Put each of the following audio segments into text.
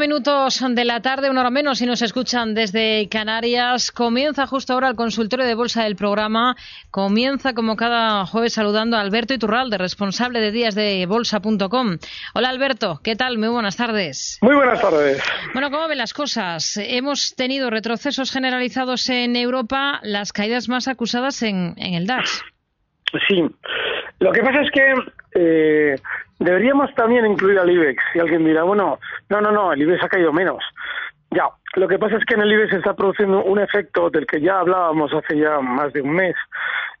minutos de la tarde, una hora menos, si nos escuchan desde Canarias. Comienza justo ahora el consultorio de bolsa del programa. Comienza como cada jueves saludando a Alberto Iturralde, responsable de días de bolsa.com. Hola Alberto, ¿qué tal? Muy buenas tardes. Muy buenas tardes. Bueno, ¿cómo ven las cosas? Hemos tenido retrocesos generalizados en Europa, las caídas más acusadas en, en el DAX. Sí. Lo que pasa es que eh, deberíamos también incluir al IBEX. Y alguien dirá, bueno, no, no, no, el IBEX ha caído menos. Ya, lo que pasa es que en el IBEX se está produciendo un efecto del que ya hablábamos hace ya más de un mes,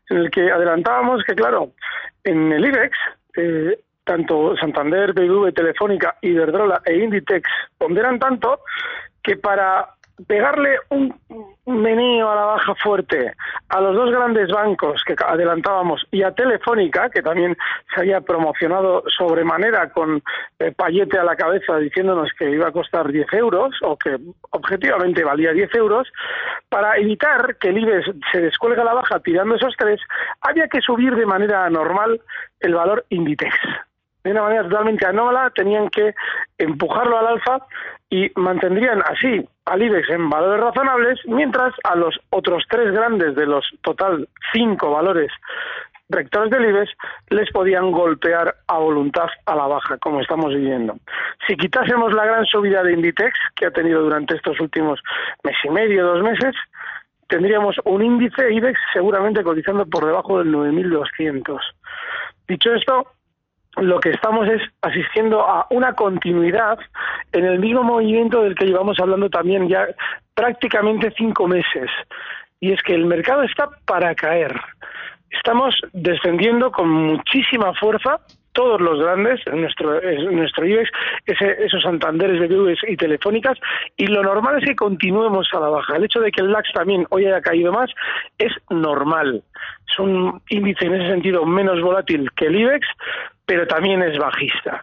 en el que adelantábamos que, claro, en el IBEX, eh, tanto Santander, BBV, Telefónica, Iberdrola e Inditex ponderan tanto que para pegarle un meneo a la baja fuerte a los dos grandes bancos que adelantábamos y a Telefónica, que también se había promocionado sobremanera con eh, payete a la cabeza diciéndonos que iba a costar 10 euros o que objetivamente valía 10 euros, para evitar que el IBEX se descuelgue a la baja tirando esos tres, había que subir de manera normal el valor Inditex de una manera totalmente anómala, tenían que empujarlo al alza y mantendrían así al IBEX en valores razonables, mientras a los otros tres grandes de los total cinco valores rectores del IBEX les podían golpear a voluntad a la baja, como estamos viviendo. Si quitásemos la gran subida de Inditex que ha tenido durante estos últimos mes y medio, dos meses, tendríamos un índice IBEX seguramente cotizando por debajo del 9.200. Dicho esto, lo que estamos es asistiendo a una continuidad en el mismo movimiento del que llevamos hablando también ya prácticamente cinco meses. Y es que el mercado está para caer. Estamos descendiendo con muchísima fuerza todos los grandes, nuestro, nuestro IBEX, ese, esos Santanderes, BBVs y Telefónicas, y lo normal es que continuemos a la baja. El hecho de que el DAX también hoy haya caído más es normal. Es un índice en ese sentido menos volátil que el IBEX, pero también es bajista.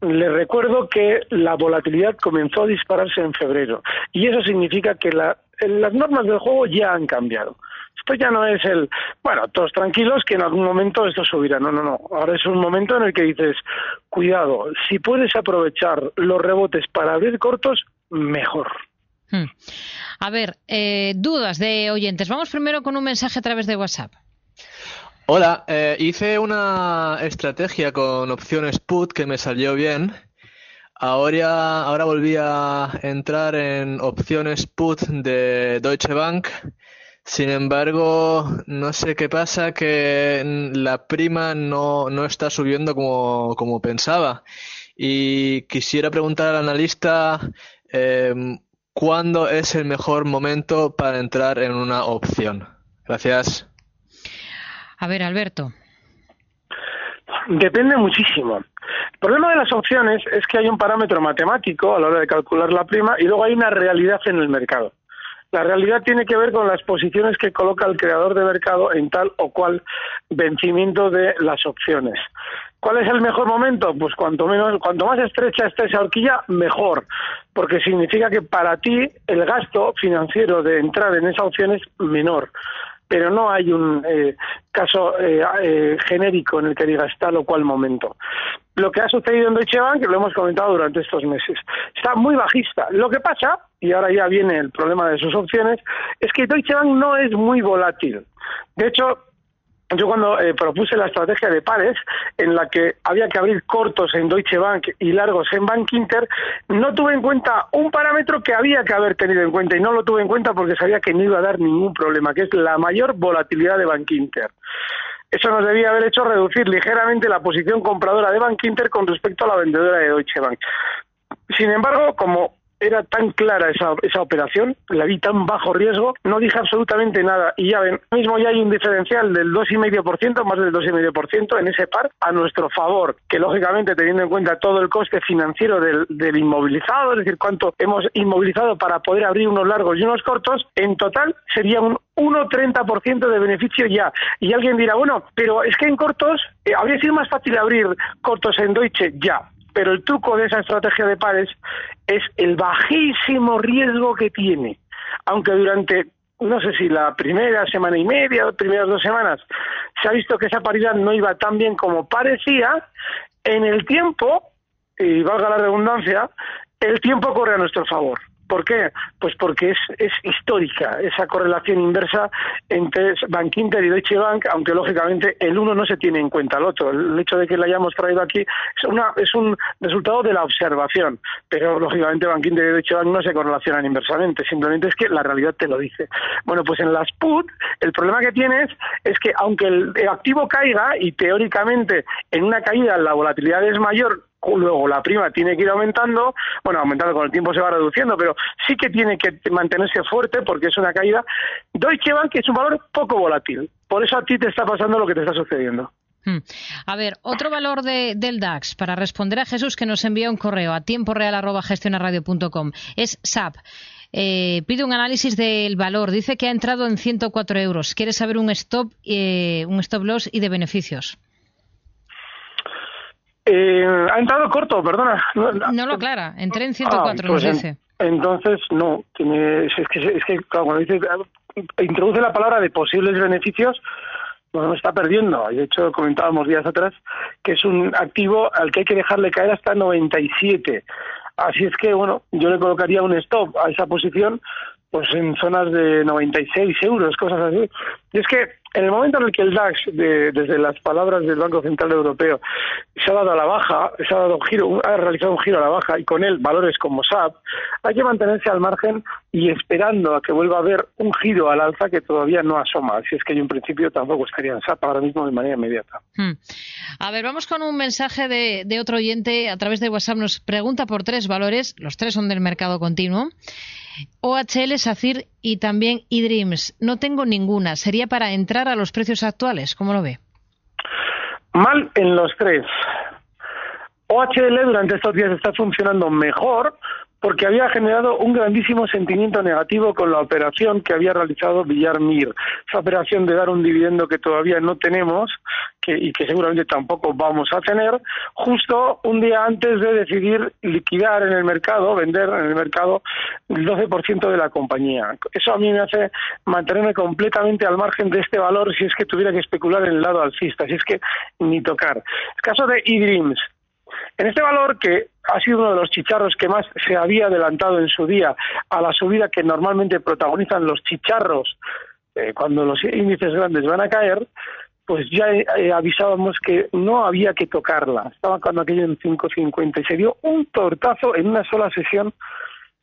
Les recuerdo que la volatilidad comenzó a dispararse en febrero, y eso significa que las normas del juego ya han cambiado. Esto ya no es el, bueno, todos tranquilos que en algún momento esto subirá. No, no, no. Ahora es un momento en el que dices, cuidado, si puedes aprovechar los rebotes para abrir cortos, mejor. Hmm. A ver, eh, dudas de oyentes. Vamos primero con un mensaje a través de WhatsApp. Hola, eh, hice una estrategia con opciones put que me salió bien. Ahora, ahora volví a entrar en opciones put de Deutsche Bank sin embargo, no sé qué pasa, que la prima no, no está subiendo como, como pensaba. Y quisiera preguntar al analista em, cuándo es el mejor momento para entrar en una opción. Gracias. A ver, Alberto. Depende muchísimo. El problema de las opciones es que hay un parámetro matemático a la hora de calcular la prima y luego hay una realidad en el mercado. La realidad tiene que ver con las posiciones que coloca el creador de mercado en tal o cual vencimiento de las opciones. ¿Cuál es el mejor momento? Pues cuanto menos, cuanto más estrecha esté esa horquilla, mejor, porque significa que para ti el gasto financiero de entrar en esa opción es menor pero no hay un eh, caso eh, eh, genérico en el que digas tal o cual momento. Lo que ha sucedido en Deutsche Bank, lo hemos comentado durante estos meses, está muy bajista. Lo que pasa, y ahora ya viene el problema de sus opciones, es que Deutsche Bank no es muy volátil. De hecho, yo cuando eh, propuse la estrategia de pares, en la que había que abrir cortos en Deutsche Bank y largos en Bank Inter, no tuve en cuenta un parámetro que había que haber tenido en cuenta y no lo tuve en cuenta porque sabía que no iba a dar ningún problema, que es la mayor volatilidad de Bank Inter. Eso nos debía haber hecho reducir ligeramente la posición compradora de Bank Inter con respecto a la vendedora de Deutsche Bank. Sin embargo, como era tan clara esa, esa operación, la vi tan bajo riesgo, no dije absolutamente nada. Y ya ven, mismo ya hay un diferencial del 2,5%, más del 2,5% en ese par a nuestro favor, que lógicamente teniendo en cuenta todo el coste financiero del, inmovilizado, es decir, cuánto hemos inmovilizado para poder abrir unos largos y unos cortos, en total sería un 1,30% de beneficio ya. Y alguien dirá, bueno, pero es que en cortos eh, habría sido más fácil abrir cortos en Deutsche ya. Pero el truco de esa estrategia de pares es el bajísimo riesgo que tiene. Aunque durante, no sé si la primera semana y media, las primeras dos semanas, se ha visto que esa paridad no iba tan bien como parecía, en el tiempo, y valga la redundancia, el tiempo corre a nuestro favor. ¿Por qué? Pues porque es, histórica esa correlación inversa entre Bank Inter y Deutsche Bank, aunque lógicamente el uno no se tiene en cuenta al otro. El hecho de que la hayamos traído aquí es, una, es un resultado de la observación, pero lógicamente Bank Inter y Deutsche Bank no se correlacionan inversamente, simplemente es que la realidad te lo dice. Bueno, pues en las PUT el problema que tienes es que aunque el activo caiga y teóricamente en una caída la volatilidad es mayor luego la prima tiene que ir aumentando, bueno, aumentando con el tiempo se va reduciendo, pero sí que tiene que mantenerse fuerte porque es una caída. Deutsche Bank es un valor poco volátil, por eso a ti te está pasando lo que te está sucediendo. Hmm. A ver, otro valor de, del DAX, para responder a Jesús que nos envía un correo a tiempo real arroba gestionaradio.com, es SAP. Eh, pide un análisis del valor. Dice que ha entrado en 104 euros. Quiere saber un stop, eh, un stop loss y de beneficios. Eh, ha entrado corto, perdona. No, no lo aclara, entré en 104, ah, pues nos dice. En, entonces, no, tiene, es, que, es que claro, cuando dice, introduce la palabra de posibles beneficios, bueno, está perdiendo. De hecho, comentábamos días atrás que es un activo al que hay que dejarle caer hasta 97. Así es que, bueno, yo le colocaría un stop a esa posición pues en zonas de 96 euros, cosas así. Y es que en el momento en el que el DAX, desde las palabras del Banco Central Europeo, se ha dado a la baja, se ha dado un giro, ha realizado un giro a la baja y con él valores como SAP, hay que mantenerse al margen y esperando a que vuelva a haber un giro al alza que todavía no asoma. Si es que yo en principio tampoco estaría en SAP ahora mismo de manera inmediata. Hmm. A ver, vamos con un mensaje de, de otro oyente a través de WhatsApp. Nos pregunta por tres valores, los tres son del mercado continuo. OHL, SACIR y también eDreams. No tengo ninguna. ¿Sería para entrar a los precios actuales? ¿Cómo lo ve? Mal en los tres. OHL durante estos días está funcionando mejor porque había generado un grandísimo sentimiento negativo con la operación que había realizado Villar Mir. Esa operación de dar un dividendo que todavía no tenemos que, y que seguramente tampoco vamos a tener, justo un día antes de decidir liquidar en el mercado, vender en el mercado el 12% de la compañía. Eso a mí me hace mantenerme completamente al margen de este valor si es que tuviera que especular en el lado alcista, si es que ni tocar. El caso de eDreams. En este valor que ha sido uno de los chicharros que más se había adelantado en su día a la subida que normalmente protagonizan los chicharros eh, cuando los índices grandes van a caer, pues ya eh, avisábamos que no había que tocarla. Estaba cuando aquello en 5.50 y se dio un tortazo en una sola sesión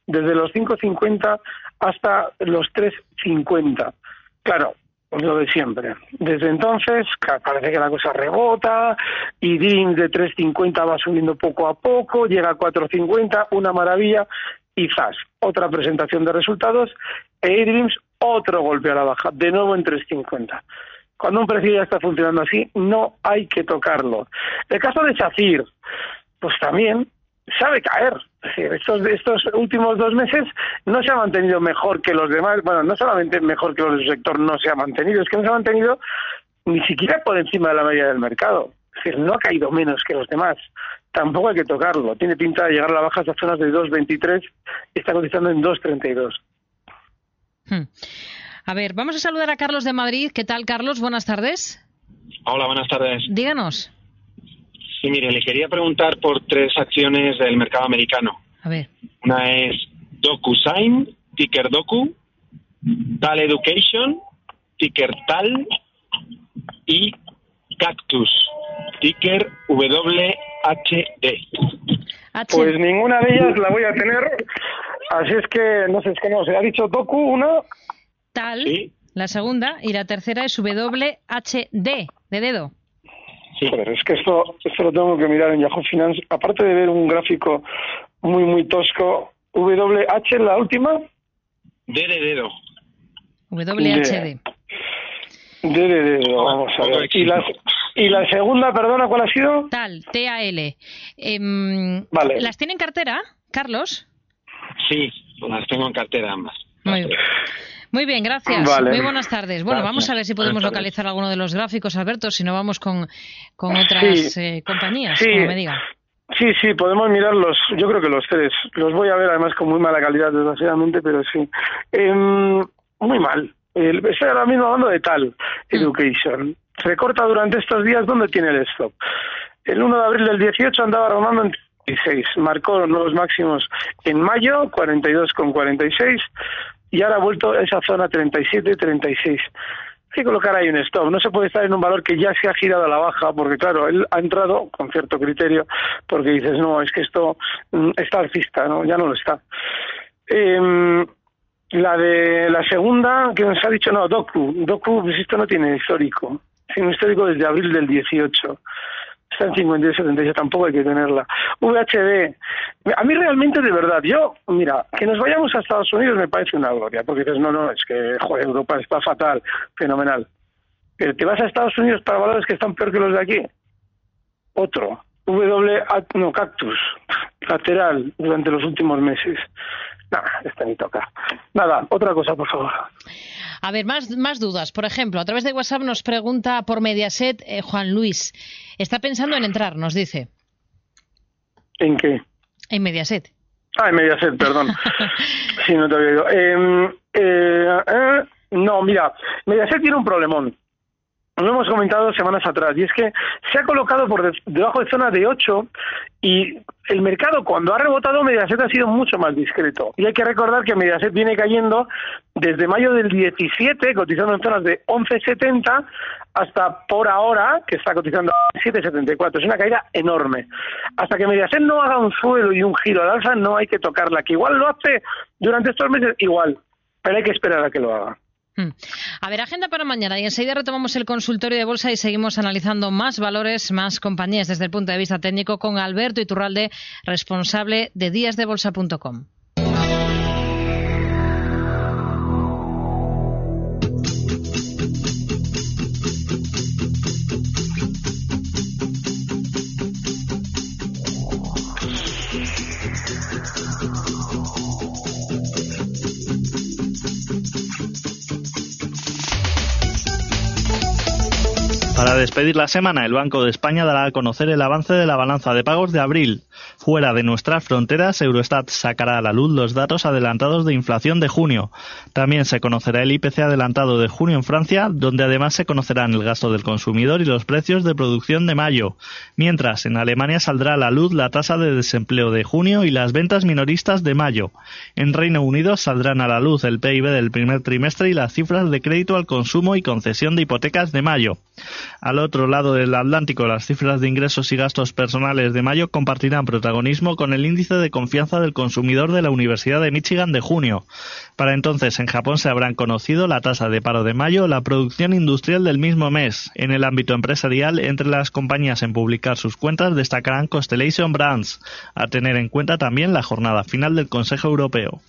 desde los 5.50 hasta los 3.50. Claro, lo de siempre. Desde entonces parece que la cosa rebota y DIN de 3.50 va subiendo poco a poco, llega a 4.50, una maravilla y zas, otra presentación de resultados e eDreams otro golpe a la baja, de nuevo en 3.50. Cuando un precio ya está funcionando así, no hay que tocarlo. El caso de Chacir, pues también sabe caer. Estos, estos últimos dos meses no se ha mantenido mejor que los demás. Bueno, no solamente mejor que los del sector no se ha mantenido, es que no se ha mantenido ni siquiera por encima de la media del mercado. Es decir, no ha caído menos que los demás. Tampoco hay que tocarlo. Tiene pinta de llegar a la baja hasta zonas de 2.23 y está cotizando en 2.32. Hmm. A ver, vamos a saludar a Carlos de Madrid. ¿Qué tal, Carlos? Buenas tardes. Hola, buenas tardes. Díganos. Sí, mire, le quería preguntar por tres acciones del mercado americano. A ver. Una es DocuSign, ticker Docu, Tal Education, ticker Tal, y Cactus, ticker WHD. Pues ninguna de ellas la voy a tener, así es que no sé, es que no, se ha dicho Docu una. Tal, la segunda, y la tercera es WHD, de dedo. Sí. es que esto, esto lo tengo que mirar en Yahoo Finance. Aparte de ver un gráfico muy, muy tosco, WH la última. D de dedo. WHD. D de dedo, vamos a ver. ¿Y la, ¿Y la segunda, perdona, cuál ha sido? Tal, T-A-L. Em, Vale. ¿Las tiene en cartera, Carlos? Sí, las tengo en cartera ambas. Muy bien. Muy bien, gracias. Vale. Muy buenas tardes. Bueno, Gracias. vamos a ver si podemos Buenas tardes. localizar alguno de los gráficos, Alberto, si no vamos con, con otras Sí. eh, compañías, Sí. como me diga. Sí, sí, podemos mirarlos. Yo creo que los tres. Los voy a ver además con muy mala calidad, desgraciadamente, pero sí. Em, muy mal. El, estoy ahora mismo hablando de tal Education. Recorta durante estos días dónde tiene el stop. El 1 de abril del 18 andaba rondando en 36. Marcó nuevos máximos en mayo, 42,46. Y ahora ha vuelto esa zona 37-36. Hay que colocar ahí un stop. No se puede estar en un valor que ya se ha girado a la baja, porque claro, él ha entrado con cierto criterio, porque dices, no, es que esto mm, está alcista, ¿no? Ya no lo está. Em, la de la segunda, que nos ha dicho, no, Doku. Doku, pues esto no tiene histórico. Tiene un histórico desde abril del 18. Está en 52.76, tampoco hay que tenerla. VHD. A mí realmente, de verdad, yo, mira, que nos vayamos a Estados Unidos me parece una gloria, porque dices, no, no, es que, joder, Europa está fatal, fenomenal. Pero te vas a Estados Unidos para valores que están peor que los de aquí. Otro. W, no, cactus, lateral, durante los últimos meses. Nada, este ni toca. Nada, otra cosa, por favor. A ver, más, más dudas. Por ejemplo, a través de WhatsApp nos pregunta por Mediaset eh, Juan Luis. Está pensando en entrar, nos dice. ¿En qué? En Mediaset. Ah, en Mediaset, perdón. sí, no te había oído. Eh, eh, eh, no, mira, Mediaset tiene un problemón. Lo hemos comentado semanas atrás, y es que se ha colocado por de- debajo de zona de 8 y el mercado cuando ha rebotado Mediaset ha sido mucho más discreto. Y hay que recordar que Mediaset viene cayendo desde mayo del 17, cotizando en zonas de 11.70 hasta por ahora, que está cotizando a 7.74. Es una caída enorme. Hasta que Mediaset no haga un suelo y un giro al alza, no hay que tocarla. Que igual lo hace durante estos meses, igual. Pero hay que esperar a que lo haga. Hmm. A ver, agenda para mañana y enseguida retomamos el consultorio de bolsa y seguimos analizando más valores, más compañías desde el punto de vista técnico con Alberto Iturralde, responsable de díasdebolsa.com. Para despedir la semana, el Banco de España dará a conocer el avance de la balanza de pagos de abril. Fuera de nuestras fronteras, Eurostat sacará a la luz los datos adelantados de inflación de junio. También se conocerá el IPC adelantado de junio en Francia, donde además se conocerán el gasto del consumidor y los precios de producción de mayo. Mientras, en Alemania saldrá a la luz la tasa de desempleo de junio y las ventas minoristas de mayo. En Reino Unido saldrán a la luz el PIB del primer trimestre y las cifras de crédito al consumo y concesión de hipotecas de mayo. Al otro lado del Atlántico, las cifras de ingresos y gastos personales de mayo compartirán protagonismo con el índice de confianza del consumidor de la Universidad de Michigan de junio. Para entonces, en Japón se habrán conocido la tasa de paro de mayo, la producción industrial del mismo mes. En el ámbito empresarial, entre las compañías en publicar sus cuentas destacarán Constellation Brands, a tener en cuenta también la jornada final del Consejo Europeo.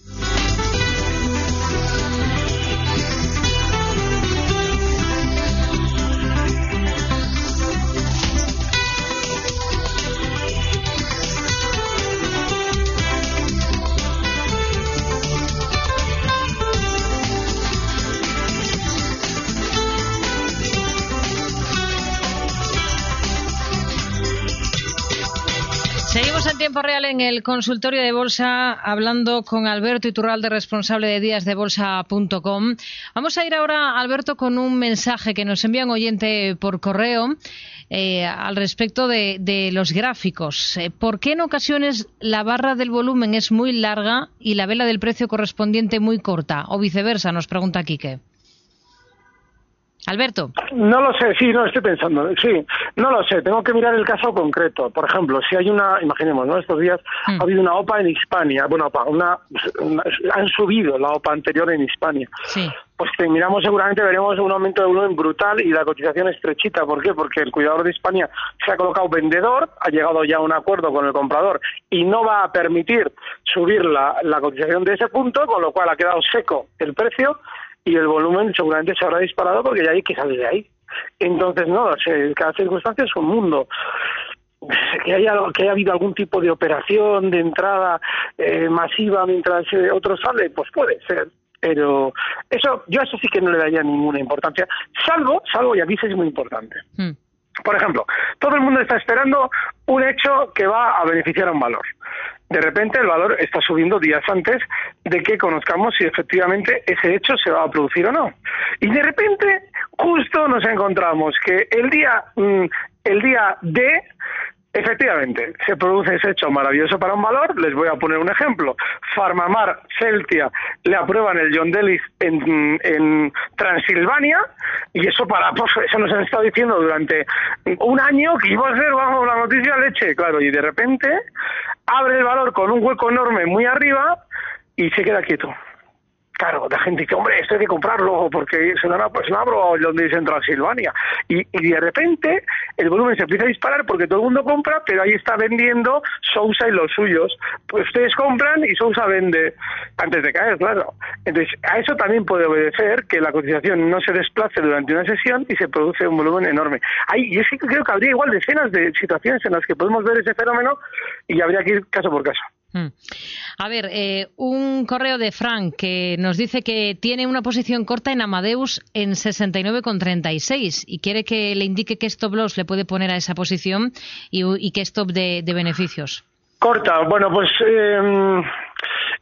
Real en el consultorio de bolsa hablando con Alberto Iturralde, responsable de díasdebolsa.com. Vamos a ir ahora, Alberto, con un mensaje que nos envía un oyente por correo eh, al respecto de, los gráficos. Eh, ¿Por qué en ocasiones la barra del volumen es muy larga y la vela del precio correspondiente muy corta? O viceversa, nos pregunta Quique. Alberto. No lo sé, sí, no, estoy pensando, sí, no lo sé, tengo que mirar el caso concreto. Por ejemplo, si hay una, imaginemos, ¿no? Estos días Mm. ha habido una OPA en Hispania, bueno, OPA, una, una- han subido la OPA anterior en Hispania. Sí. pues miramos seguramente veremos un aumento de volumen brutal y la cotización estrechita. ¿Por qué? Porque el cuidador de España se ha colocado vendedor, ha llegado ya a un acuerdo con el comprador y no va a permitir subir la, la cotización de ese punto, con lo cual ha quedado seco el precio y el volumen seguramente se habrá disparado porque ya hay que salir de ahí. Entonces, no, cada circunstancia es un mundo que haya, que haya habido algún tipo de operación de entrada eh, masiva mientras eh, otro sale, pues puede ser. Pero eso, yo a eso sí que no le daría ninguna importancia, salvo, salvo, y aquí sí es muy importante. Hmm. Por ejemplo, todo el mundo está esperando un hecho que va a beneficiar a un valor. De repente el valor está subiendo días antes de que conozcamos si efectivamente ese hecho se va a producir o no. Y de repente justo nos encontramos que el día mm, el día D Efectivamente, se produce ese hecho maravilloso para un valor. Les voy a poner un ejemplo. Farmamar, Celtia, le aprueban el John Delis en, en Transilvania y eso para pues, eso nos han estado diciendo durante un año que iba a ser bajo la noticia leche, claro, y de repente abre el valor con un hueco enorme muy arriba y se queda quieto. Claro, la gente dice, hombre, esto hay que comprarlo porque se lo pues no abro donde dice en Transilvania. Y, y de repente el volumen se empieza a disparar porque todo el mundo compra, pero ahí está vendiendo Sousa y los suyos. Pues ustedes compran y Sousa vende antes de caer, claro. Entonces, a eso también puede obedecer que la cotización no se desplace durante una sesión y se produce un volumen enorme. Ahí, yo sí creo que habría igual decenas de situaciones en las que podemos ver ese fenómeno y habría que ir caso por caso. Hmm. A ver, eh, un correo de Frank que nos dice que tiene una posición corta en Amadeus en 69,36 y quiere que le indique qué stop loss le puede poner a esa posición y, qué stop de, beneficios. Corta, bueno, pues eh,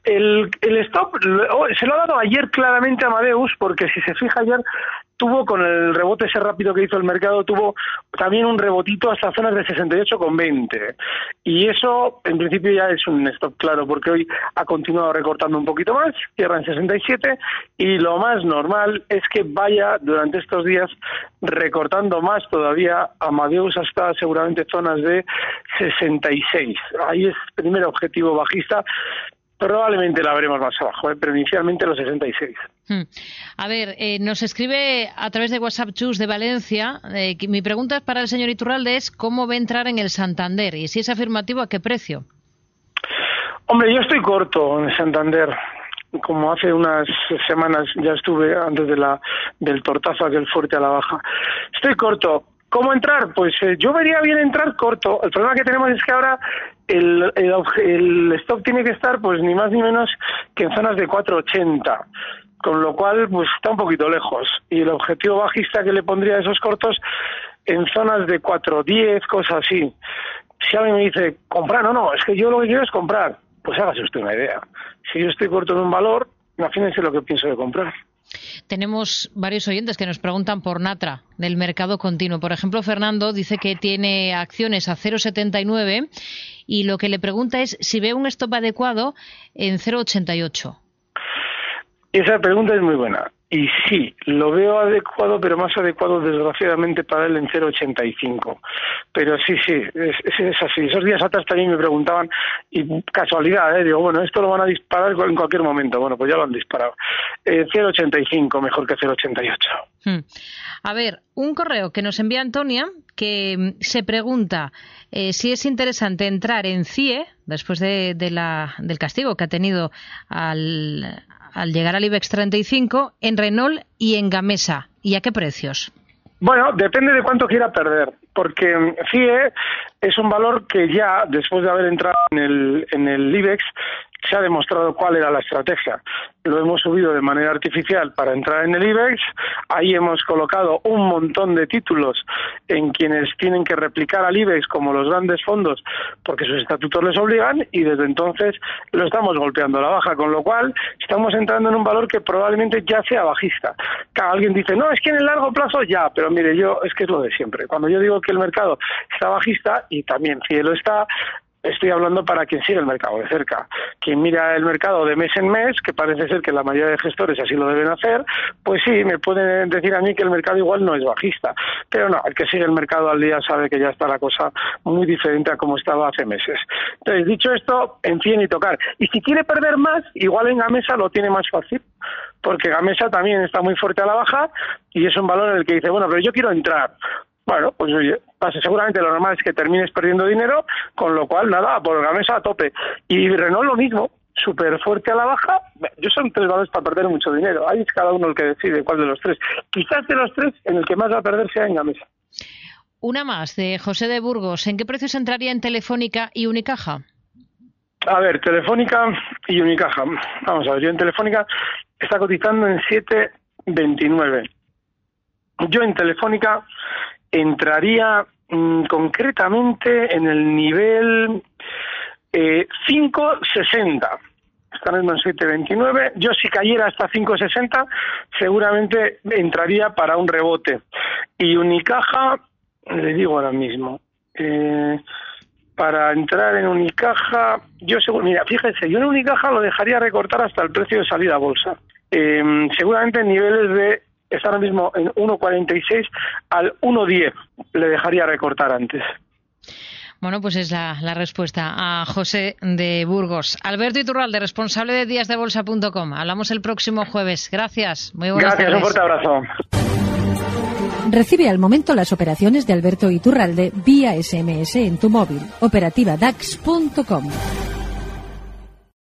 el, el stop oh, se lo ha dado ayer claramente a Amadeus porque si se fija ayer tuvo con el rebote ese rápido que hizo el mercado, tuvo también un rebotito hasta zonas de 68,20. Y eso, en principio, ya es un stop claro, porque hoy ha continuado recortando un poquito más, cierra en 67, y lo más normal es que vaya durante estos días recortando más todavía Amadeus hasta seguramente zonas de 66. Ahí es primer objetivo bajista, Probablemente la veremos más abajo, ¿eh? pero inicialmente los 66. Hmm. A ver, eh, nos escribe a través de WhatsApp Chus de Valencia. Eh, mi pregunta para el señor Iturralde es cómo va a entrar en el Santander y si es afirmativo, ¿a qué precio? Hombre, yo estoy corto en Santander. Como hace unas semanas ya estuve antes de la, del tortazo aquel fuerte a la baja. Estoy corto. ¿Cómo entrar? Pues eh, yo vería bien entrar corto. El problema que tenemos es que ahora el, el, stop tiene que estar pues ni más ni menos que en zonas de 480 con lo cual pues está un poquito lejos. Y el objetivo bajista que le pondría a esos cortos en zonas de 410 cosas así. Si alguien me dice comprar no no es que yo lo que quiero es comprar. Pues hágase usted una idea. Si yo estoy corto en un valor imagínense lo que pienso de comprar tenemos varios oyentes que nos preguntan por Natra del mercado continuo. Por ejemplo, Fernando dice que tiene acciones a 0,79 y lo que le pregunta es si ve un stop adecuado en 0,88. Esa pregunta es muy buena. Y sí, lo veo adecuado, pero más adecuado desgraciadamente para él en 0,85. Pero sí, sí, es, así. Esos días atrás también me preguntaban, y casualidad, ¿eh? digo, bueno, esto lo van a disparar en cualquier momento. Bueno, pues ya lo han disparado. Eh, 0,85 mejor que 0,88. Hmm. A ver, un correo que nos envía Antonia que mm, se pregunta eh, si es interesante entrar en CIE después de, del castigo que ha tenido al, al llegar al IBEX 35 en Renault y en Gamesa. ¿Y a qué precios? Bueno, depende de cuánto quiera perder, porque CIE es un valor que ya, después de haber entrado en el, en el IBEX, se ha demostrado cuál era la estrategia. Lo hemos subido de manera artificial para entrar en el IBEX. Ahí hemos colocado un montón de títulos en quienes tienen que replicar al IBEX como los grandes fondos porque sus estatutos les obligan y desde entonces lo estamos golpeando a la baja, con lo cual estamos entrando en un valor que probablemente ya sea bajista. Alguien dice, no, es que en el largo plazo ya, pero mire, yo es que es lo de siempre. Cuando yo digo que el mercado está bajista y también cielo está, estoy hablando para quien sigue el mercado de cerca. Quien mira el mercado de mes en mes, que parece ser que la mayoría de gestores así lo deben hacer, pues sí, me pueden decir a mí que el mercado igual no es bajista. Pero no, el que sigue el mercado al día sabe que ya está la cosa muy diferente a como estaba hace meses. Entonces, dicho esto, en fin y tocar. Y si quiere perder más, igual en Gamesa lo tiene más fácil, porque Gamesa también está muy fuerte a la baja y es un valor en el que dice, bueno, pero yo quiero entrar. Bueno, pues oye, seguramente lo normal es que termines perdiendo dinero, con lo cual nada, por Gamesa a tope. Y Renault lo mismo, súper fuerte a la baja. Yo son tres valores para perder mucho dinero. Ahí es cada uno el que decide cuál de los tres. Quizás de los tres, en el que más va a perder sea en Gamesa. Una más de José de Burgos. ¿En qué precios entraría en Telefónica y Unicaja? A ver, Telefónica y Unicaja. Vamos a ver, yo en Telefónica está cotizando en 7.29. Yo en Telefónica entraría mm, concretamente en el nivel eh, 560. Está en 7.29. Yo si cayera hasta 5.60 seguramente entraría para un rebote. Y Unicaja, le digo ahora mismo, eh, para entrar en Unicaja, yo seguro, mira, fíjense, yo en Unicaja lo dejaría recortar hasta el precio de salida a bolsa. Eh, seguramente en niveles de está ahora mismo en 1,46 al 1,10 le dejaría recortar antes. Bueno, pues es la, la, respuesta a José de Burgos. Alberto Iturralde, responsable de díasdebolsa.com. Hablamos el próximo jueves. Gracias. Muy buenas Gracias, tardes. un fuerte abrazo. Recibe al momento las operaciones de Alberto Iturralde vía SMS en tu móvil. Operativa DAX.com.